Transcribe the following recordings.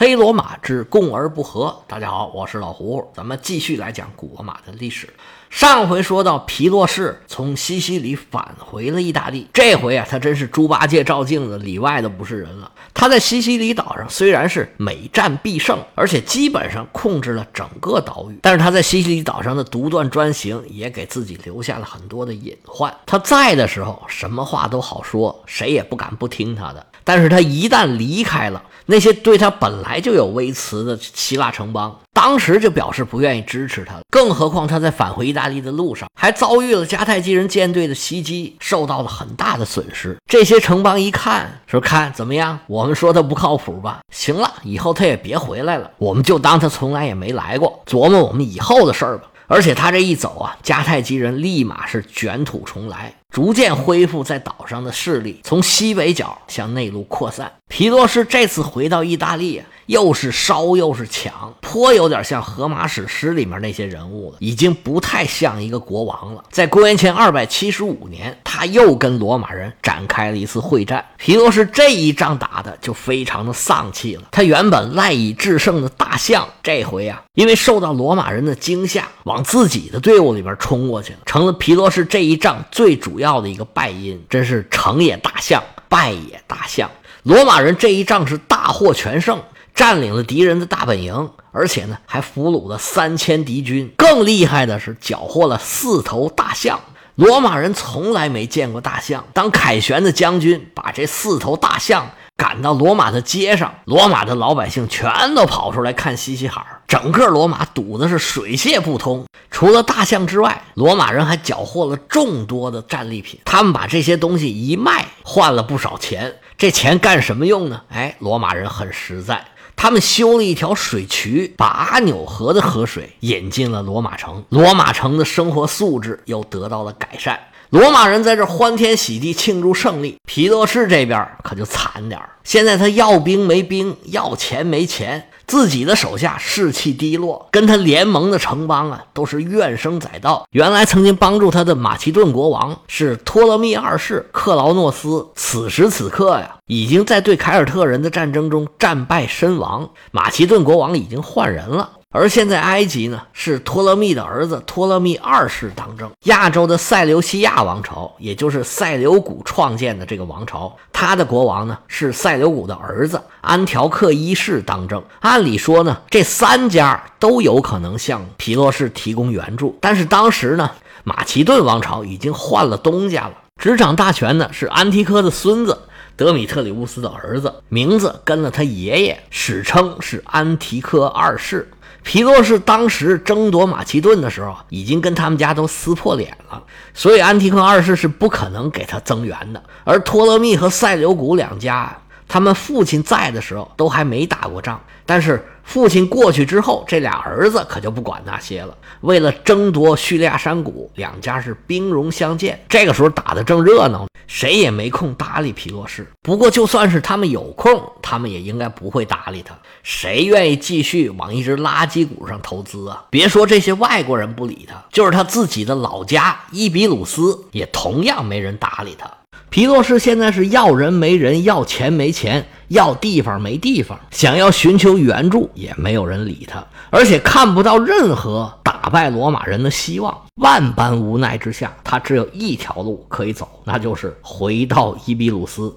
黑罗马之共而不和。大家好，我是老胡，咱们继续来讲古罗马的历史。上回说到皮洛士从西西里返回了意大利，这回啊，他真是猪八戒照镜子，里外的不是人了。他在西西里岛上虽然是每战必胜，而且基本上控制了整个岛屿，但是他在西西里岛上的独断专行也给自己留下了很多的隐患。他在的时候，什么话都好说，谁也不敢不听他的。但是他一旦离开了，那些对他本来就有微词的希腊城邦，当时就表示不愿意支持他了。更何况他在返回意大利的路上，还遭遇了迦太基人舰队的袭击，受到了很大的损失。这些城邦一看，说看怎么样？我们说他不靠谱吧？行了，以后他也别回来了，我们就当他从来也没来过，琢磨我们以后的事儿吧。而且他这一走啊，迦太基人立马是卷土重来，逐渐恢复在岛上的势力，从西北角向内陆扩散。皮洛士这次回到意大利。又是烧又是抢，颇有点像《荷马史诗》里面那些人物了，已经不太像一个国王了。在公元前二百七十五年，他又跟罗马人展开了一次会战。皮洛士这一仗打的就非常的丧气了。他原本赖以制胜的大象，这回啊，因为受到罗马人的惊吓，往自己的队伍里边冲过去了，成了皮洛士这一仗最主主要的一个败因。真是成也大象，败也大象。罗马人这一仗是大获全胜。占领了敌人的大本营，而且呢，还俘虏了三千敌军。更厉害的是，缴获了四头大象。罗马人从来没见过大象。当凯旋的将军把这四头大象赶到罗马的街上，罗马的老百姓全都跑出来看西西哈儿，整个罗马堵的是水泄不通。除了大象之外，罗马人还缴获了众多的战利品。他们把这些东西一卖，换了不少钱。这钱干什么用呢？哎，罗马人很实在。他们修了一条水渠，把阿纽河的河水引进了罗马城，罗马城的生活素质又得到了改善。罗马人在这欢天喜地庆祝胜利，皮洛士这边可就惨点儿现在他要兵没兵，要钱没钱。自己的手下士气低落，跟他联盟的城邦啊，都是怨声载道。原来曾经帮助他的马其顿国王是托勒密二世克劳诺斯，此时此刻呀，已经在对凯尔特人的战争中战败身亡。马其顿国王已经换人了。而现在埃及呢，是托勒密的儿子托勒密二世当政。亚洲的塞琉西亚王朝，也就是塞琉古创建的这个王朝，他的国王呢是塞琉古的儿子安条克一世当政。按理说呢，这三家都有可能向皮洛士提供援助，但是当时呢，马其顿王朝已经换了东家了，执掌大权的是安提柯的孙子德米特里乌斯的儿子，名字跟了他爷爷，史称是安提柯二世。皮洛士当时争夺马其顿的时候，已经跟他们家都撕破脸了，所以安提柯二世是不可能给他增援的。而托勒密和塞琉古两家，他们父亲在的时候都还没打过仗，但是。父亲过去之后，这俩儿子可就不管那些了。为了争夺叙利亚山谷，两家是兵戎相见。这个时候打得正热闹，谁也没空搭理皮洛士。不过，就算是他们有空，他们也应该不会搭理他。谁愿意继续往一只垃圾股上投资啊？别说这些外国人不理他，就是他自己的老家伊比鲁斯，也同样没人搭理他。皮洛士现在是要人没人，要钱没钱，要地方没地方，想要寻求援助也没有人理他，而且看不到任何打败罗马人的希望。万般无奈之下，他只有一条路可以走，那就是回到伊比鲁斯。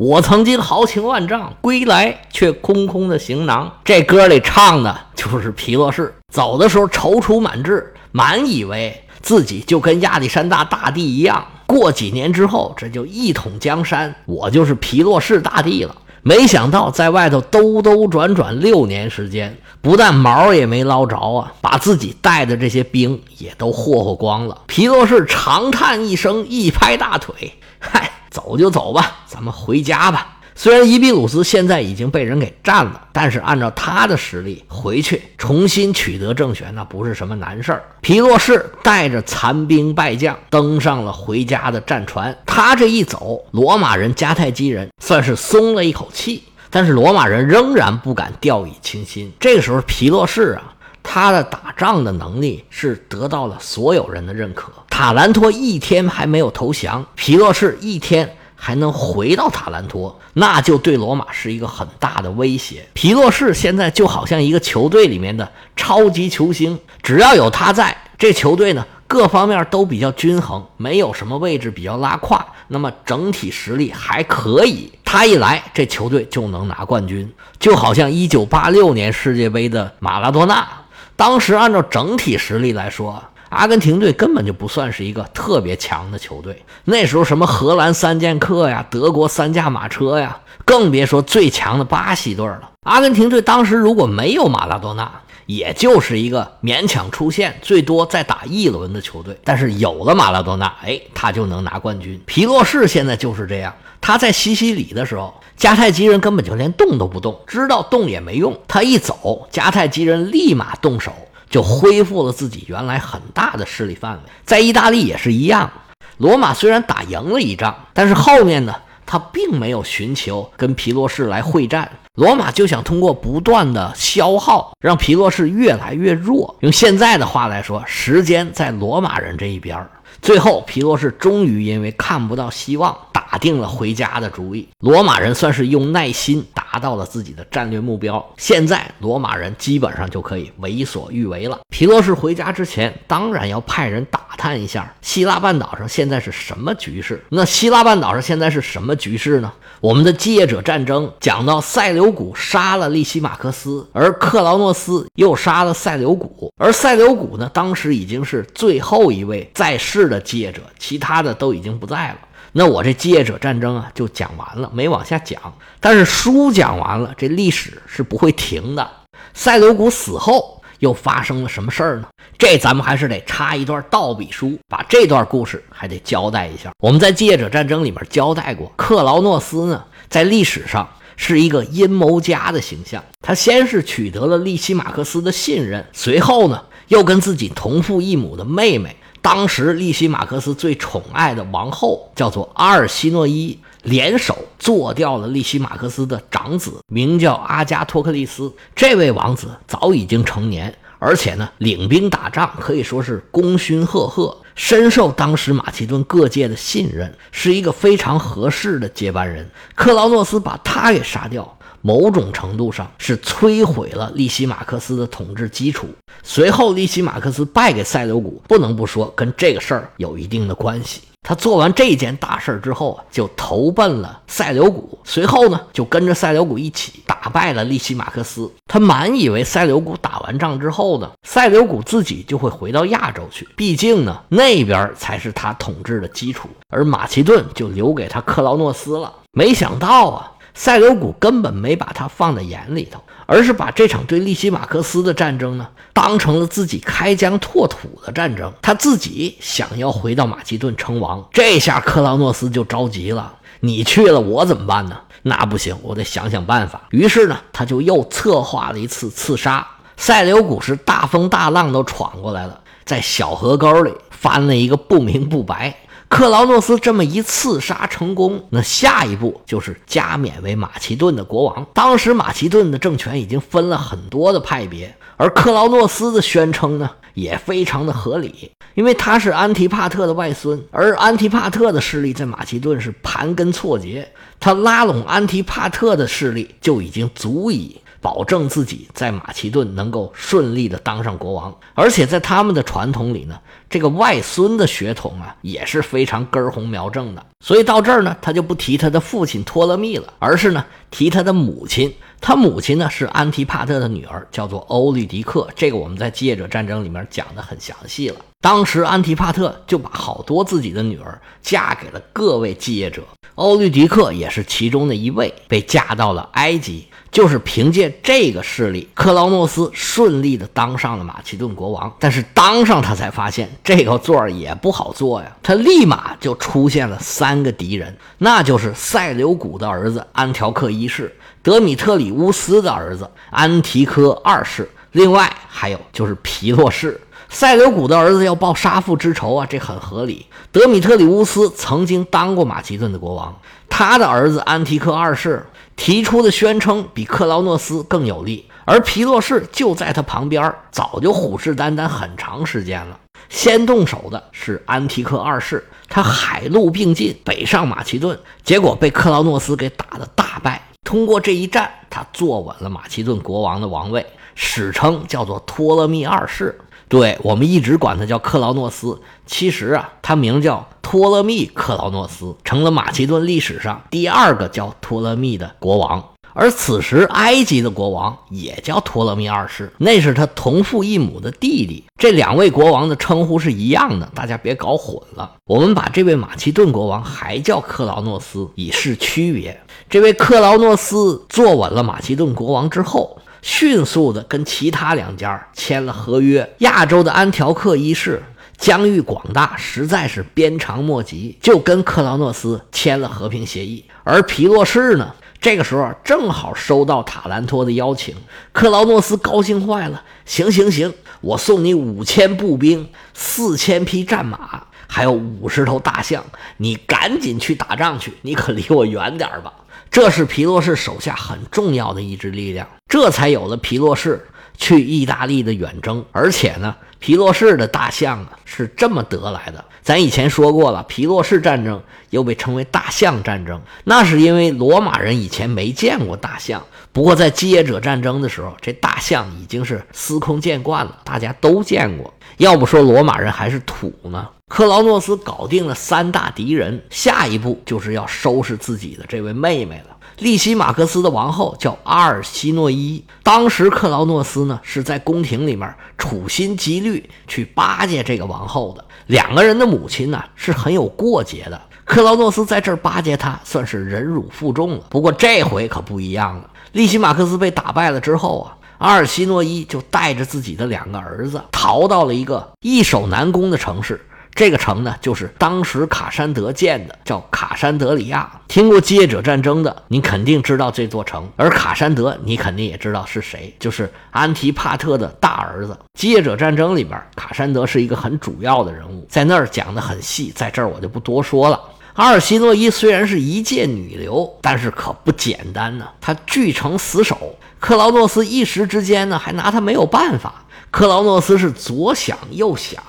我曾经豪情万丈，归来却空空的行囊。这歌里唱的就是皮洛士走的时候踌躇满志，满以为自己就跟亚历山大大帝一样，过几年之后这就一统江山，我就是皮洛士大帝了。没想到在外头兜兜转转六年时间，不但毛也没捞着啊，把自己带的这些兵也都霍霍光了。皮洛士长叹一声，一拍大腿，嗨。走就走吧，咱们回家吧。虽然伊比鲁斯现在已经被人给占了，但是按照他的实力，回去重新取得政权，那不是什么难事儿。皮洛士带着残兵败将登上了回家的战船。他这一走，罗马人迦太基人算是松了一口气，但是罗马人仍然不敢掉以轻心。这个时候，皮洛士啊。他的打仗的能力是得到了所有人的认可。塔兰托一天还没有投降，皮洛士一天还能回到塔兰托，那就对罗马是一个很大的威胁。皮洛士现在就好像一个球队里面的超级球星，只要有他在，这球队呢各方面都比较均衡，没有什么位置比较拉胯，那么整体实力还可以。他一来，这球队就能拿冠军，就好像一九八六年世界杯的马拉多纳。当时按照整体实力来说，阿根廷队根本就不算是一个特别强的球队。那时候什么荷兰三剑客呀，德国三驾马车呀，更别说最强的巴西队了。阿根廷队当时如果没有马拉多纳，也就是一个勉强出线，最多再打一轮的球队。但是有了马拉多纳，哎，他就能拿冠军。皮洛士现在就是这样。他在西西里的时候，迦太基人根本就连动都不动，知道动也没用。他一走，迦太基人立马动手，就恢复了自己原来很大的势力范围。在意大利也是一样，罗马虽然打赢了一仗，但是后面呢，他并没有寻求跟皮洛士来会战。罗马就想通过不断的消耗，让皮洛士越来越弱。用现在的话来说，时间在罗马人这一边儿。最后，皮洛士终于因为看不到希望，打定了回家的主意。罗马人算是用耐心达到了自己的战略目标。现在，罗马人基本上就可以为所欲为了。皮洛士回家之前，当然要派人打探一下希腊半岛上现在是什么局势。那希腊半岛上现在是什么局势呢？我们的继业者战争讲到塞琉古杀了利西马克斯，而克劳诺斯又杀了塞琉古，而塞琉古呢，当时已经是最后一位在世的继业者，其他的都已经不在了。那我这继业者战争啊，就讲完了，没往下讲。但是书讲完了，这历史是不会停的。塞罗古死后。又发生了什么事儿呢？这咱们还是得插一段倒笔书，把这段故事还得交代一下。我们在继业者战争里面交代过，克劳诺斯呢，在历史上是一个阴谋家的形象。他先是取得了利西马克斯的信任，随后呢，又跟自己同父异母的妹妹，当时利西马克斯最宠爱的王后，叫做阿尔西诺伊。联手做掉了利西马克斯的长子，名叫阿加托克利斯。这位王子早已经成年，而且呢，领兵打仗可以说是功勋赫赫，深受当时马其顿各界的信任，是一个非常合适的接班人。克劳诺斯把他给杀掉，某种程度上是摧毁了利西马克斯的统治基础。随后，利西马克斯败给塞琉古，不能不说跟这个事儿有一定的关系。他做完这件大事儿之后啊，就投奔了塞琉古，随后呢，就跟着塞琉古一起打败了利西马克斯。他满以为塞琉古打完仗之后呢，塞琉古自己就会回到亚洲去，毕竟呢，那边才是他统治的基础，而马其顿就留给他克劳诺斯了。没想到啊，塞琉古根本没把他放在眼里头。而是把这场对利西马克斯的战争呢，当成了自己开疆拓土的战争。他自己想要回到马其顿称王，这下克劳诺斯就着急了。你去了，我怎么办呢？那不行，我得想想办法。于是呢，他就又策划了一次刺杀。塞琉古是大风大浪都闯过来了，在小河沟里翻了一个不明不白。克劳诺斯这么一刺杀成功，那下一步就是加冕为马其顿的国王。当时马其顿的政权已经分了很多的派别，而克劳诺斯的宣称呢也非常的合理，因为他是安提帕特的外孙，而安提帕特的势力在马其顿是盘根错节，他拉拢安提帕特的势力就已经足以。保证自己在马其顿能够顺利的当上国王，而且在他们的传统里呢，这个外孙的血统啊也是非常根红苗正的。所以到这儿呢，他就不提他的父亲托勒密了，而是呢提他的母亲。他母亲呢是安提帕特的女儿，叫做欧律狄克。这个我们在继业者战争里面讲的很详细了。当时安提帕特就把好多自己的女儿嫁给了各位继业者，欧律狄克也是其中的一位，被嫁到了埃及。就是凭借这个势力，克劳诺斯顺利的当上了马其顿国王。但是当上他才发现这个座儿也不好坐呀，他立马就出现了三个敌人，那就是塞琉古的儿子安条克一世、德米特里乌斯的儿子安提柯二世，另外还有就是皮洛士。塞琉古的儿子要报杀父之仇啊，这很合理。德米特里乌斯曾经当过马其顿的国王，他的儿子安提柯二世。提出的宣称比克劳诺斯更有利，而皮洛士就在他旁边，早就虎视眈眈很长时间了。先动手的是安提克二世，他海陆并进，北上马其顿，结果被克劳诺斯给打得大败。通过这一战，他坐稳了马其顿国王的王位，史称叫做托勒密二世。对我们一直管他叫克劳诺斯，其实啊，他名叫托勒密克劳诺斯，成了马其顿历史上第二个叫托勒密的国王。而此时，埃及的国王也叫托勒密二世，那是他同父异母的弟弟。这两位国王的称呼是一样的，大家别搞混了。我们把这位马其顿国王还叫克劳诺斯，以示区别。这位克劳诺斯坐稳了马其顿国王之后，迅速的跟其他两家签了合约。亚洲的安条克一世疆域广大，实在是鞭长莫及，就跟克劳诺斯签了和平协议。而皮洛士呢？这个时候正好收到塔兰托的邀请，克劳诺斯高兴坏了。行行行，我送你五千步兵、四千匹战马，还有五十头大象，你赶紧去打仗去，你可离我远点吧。这是皮洛士手下很重要的一支力量，这才有了皮洛士去意大利的远征。而且呢，皮洛士的大象啊是这么得来的。咱以前说过了，皮洛士战争又被称为大象战争，那是因为罗马人以前没见过大象。不过在基业者战争的时候，这大象已经是司空见惯了，大家都见过。要不说罗马人还是土呢。克劳诺斯搞定了三大敌人，下一步就是要收拾自己的这位妹妹了。利西马克斯的王后叫阿尔西诺伊，当时克劳诺斯呢是在宫廷里面处心积虑去巴结这个王后的。两个人的母亲呢是很有过节的，克劳诺斯在这儿巴结她，算是忍辱负重了。不过这回可不一样了，利西马克斯被打败了之后啊，阿尔西诺伊就带着自己的两个儿子逃到了一个易守难攻的城市。这个城呢，就是当时卡山德建的，叫卡山德里亚。听过基业者战争的，你肯定知道这座城。而卡山德，你肯定也知道是谁，就是安提帕特的大儿子。基业者战争里边，卡山德是一个很主要的人物，在那儿讲的很细，在这儿我就不多说了。阿尔西诺伊虽然是一介女流，但是可不简单呢。他据城死守，克劳诺斯一时之间呢，还拿他没有办法。克劳诺斯是左想右想。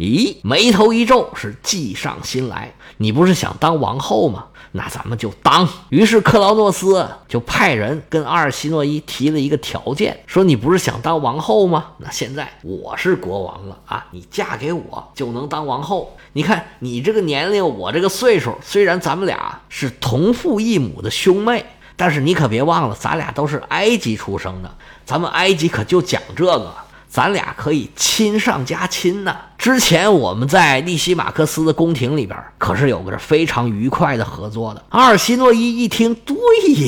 咦，眉头一皱，是计上心来。你不是想当王后吗？那咱们就当。于是克劳诺斯就派人跟阿尔西诺伊提了一个条件，说你不是想当王后吗？那现在我是国王了啊，你嫁给我就能当王后。你看你这个年龄，我这个岁数，虽然咱们俩是同父异母的兄妹，但是你可别忘了，咱俩都是埃及出生的，咱们埃及可就讲这个。咱俩可以亲上加亲呢。之前我们在利西马克斯的宫廷里边，可是有个非常愉快的合作的。阿尔西诺伊一听，对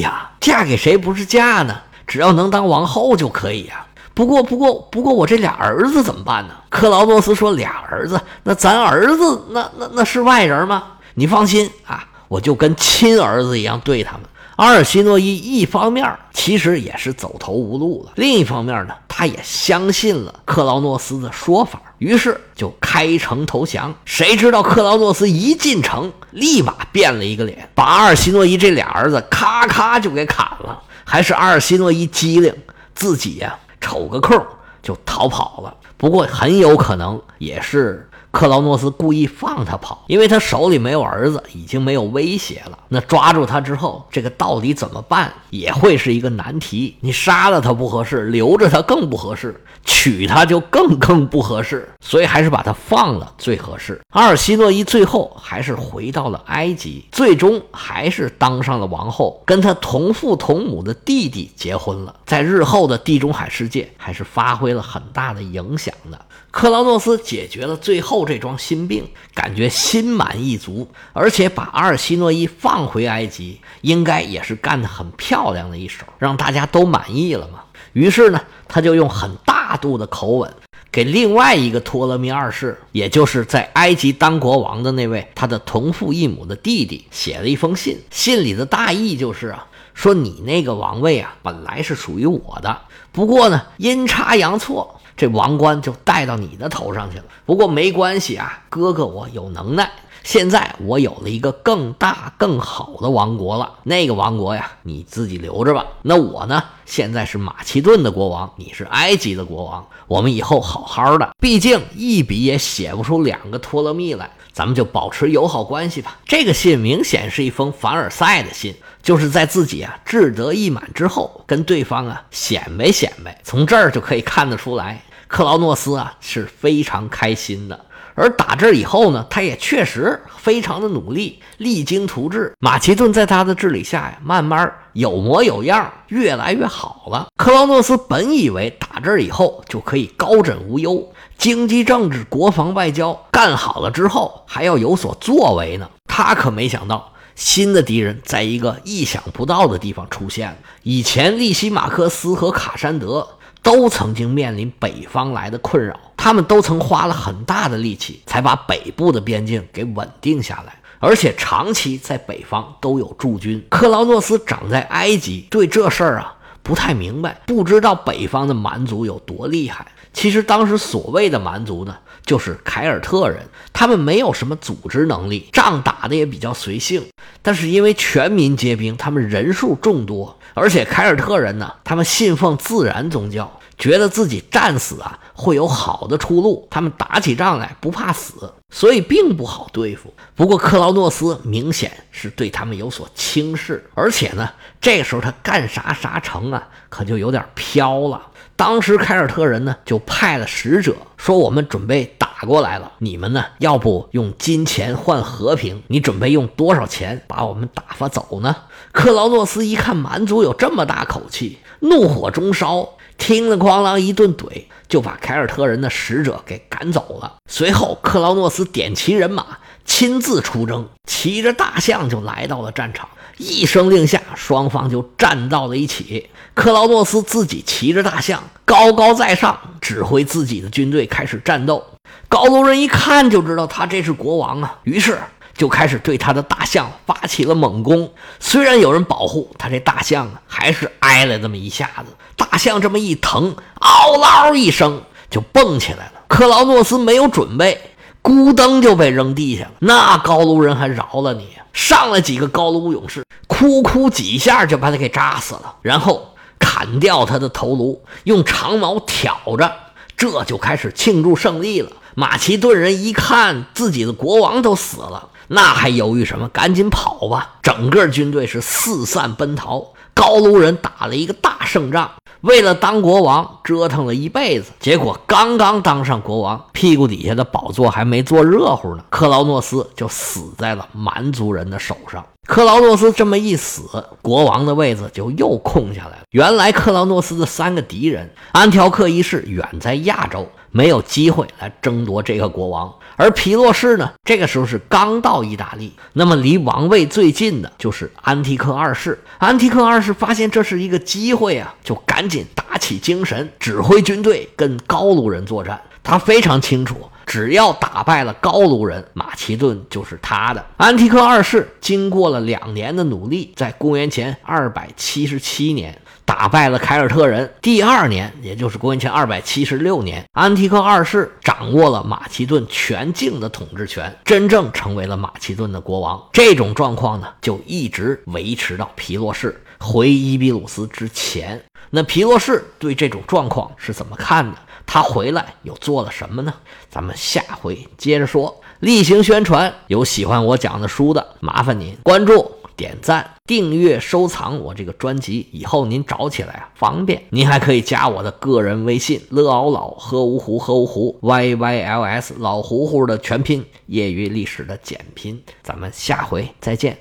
呀，嫁给谁不是嫁呢？只要能当王后就可以呀。不过，不过，不过，我这俩儿子怎么办呢？克劳诺斯说：“俩儿子，那咱儿子，那那那是外人吗？你放心啊，我就跟亲儿子一样对他们。”阿尔西诺伊一方面其实也是走投无路了，另一方面呢，他也相信了克劳诺斯的说法，于是就开城投降。谁知道克劳诺斯一进城，立马变了一个脸，把阿尔西诺伊这俩儿子咔咔就给砍了。还是阿尔西诺伊机灵，自己呀瞅个空就逃跑了。不过很有可能也是。克劳诺斯故意放他跑，因为他手里没有儿子，已经没有威胁了。那抓住他之后，这个到底怎么办，也会是一个难题。你杀了他不合适，留着他更不合适，娶他就更更不合适。所以还是把他放了最合适。阿尔西诺伊最后还是回到了埃及，最终还是当上了王后，跟他同父同母的弟弟结婚了，在日后的地中海世界还是发挥了很大的影响的。克劳诺斯解决了最后这桩心病，感觉心满意足，而且把阿尔西诺伊放回埃及，应该也是干得很漂亮的一手，让大家都满意了嘛。于是呢，他就用很大度的口吻，给另外一个托勒密二世，也就是在埃及当国王的那位他的同父异母的弟弟，写了一封信。信里的大意就是啊，说你那个王位啊，本来是属于我的，不过呢，阴差阳错。这王冠就戴到你的头上去了。不过没关系啊，哥哥我有能耐，现在我有了一个更大更好的王国了，那个王国呀，你自己留着吧。那我呢，现在是马其顿的国王，你是埃及的国王，我们以后好好的。毕竟一笔也写不出两个托勒密来，咱们就保持友好关系吧。这个信明显是一封凡尔赛的信。就是在自己啊志得意满之后，跟对方啊显摆显摆，从这儿就可以看得出来，克劳诺斯啊是非常开心的。而打这以后呢，他也确实非常的努力，励精图治。马其顿在他的治理下呀，慢慢有模有样，越来越好了。克劳诺斯本以为打这以后就可以高枕无忧，经济、政治、国防、外交干好了之后，还要有所作为呢。他可没想到。新的敌人在一个意想不到的地方出现了。以前，利西马克斯和卡山德都曾经面临北方来的困扰，他们都曾花了很大的力气才把北部的边境给稳定下来，而且长期在北方都有驻军。克劳诺斯长在埃及，对这事儿啊不太明白，不知道北方的蛮族有多厉害。其实当时所谓的蛮族呢。就是凯尔特人，他们没有什么组织能力，仗打的也比较随性。但是因为全民皆兵，他们人数众多，而且凯尔特人呢，他们信奉自然宗教，觉得自己战死啊会有好的出路，他们打起仗来不怕死，所以并不好对付。不过克劳诺斯明显是对他们有所轻视，而且呢，这时候他干啥啥成啊，可就有点飘了。当时凯尔特人呢就派了使者说：“我们准备打过来了，你们呢要不用金钱换和平？你准备用多少钱把我们打发走呢？”克劳诺斯一看蛮族有这么大口气，怒火中烧，听了哐啷一顿怼，就把凯尔特人的使者给赶走了。随后，克劳诺斯点齐人马，亲自出征，骑着大象就来到了战场。一声令下，双方就站到了一起。克劳诺斯自己骑着大象，高高在上，指挥自己的军队开始战斗。高卢人一看就知道他这是国王啊，于是就开始对他的大象发起了猛攻。虽然有人保护他，这大象啊还是挨了这么一下子。大象这么一疼，嗷嗷一声就蹦起来了。克劳诺斯没有准备。咕噔就被扔地下了，那高卢人还饶了你？上来几个高卢勇士，哭哭几下就把他给扎死了，然后砍掉他的头颅，用长矛挑着，这就开始庆祝胜利了。马其顿人一看自己的国王都死了，那还犹豫什么？赶紧跑吧！整个军队是四散奔逃。高卢人打了一个大胜仗。为了当国王折腾了一辈子，结果刚刚当上国王，屁股底下的宝座还没坐热乎呢，克劳诺斯就死在了蛮族人的手上。克劳诺斯这么一死，国王的位子就又空下来了。原来克劳诺斯的三个敌人，安条克一世远在亚洲，没有机会来争夺这个国王。而皮洛士呢，这个时候是刚到意大利，那么离王位最近的就是安提克二世。安提克二世发现这是一个机会啊，就赶紧打起精神，指挥军队跟高卢人作战。他非常清楚。只要打败了高卢人，马其顿就是他的。安提克二世经过了两年的努力，在公元前二百七十七年打败了凯尔特人。第二年，也就是公元前二百七十六年，安提克二世掌握了马其顿全境的统治权，真正成为了马其顿的国王。这种状况呢，就一直维持到皮洛士回伊比鲁斯之前。那皮洛士对这种状况是怎么看的？他回来又做了什么呢？咱们下回接着说。例行宣传：有喜欢我讲的书的，麻烦您关注、点赞、订阅、收藏我这个专辑，以后您找起来啊方便。您还可以加我的个人微信：：l ao 老喝芜湖喝芜湖 y y l s 老胡胡的全拼，业余历史的简拼。咱们下回再见。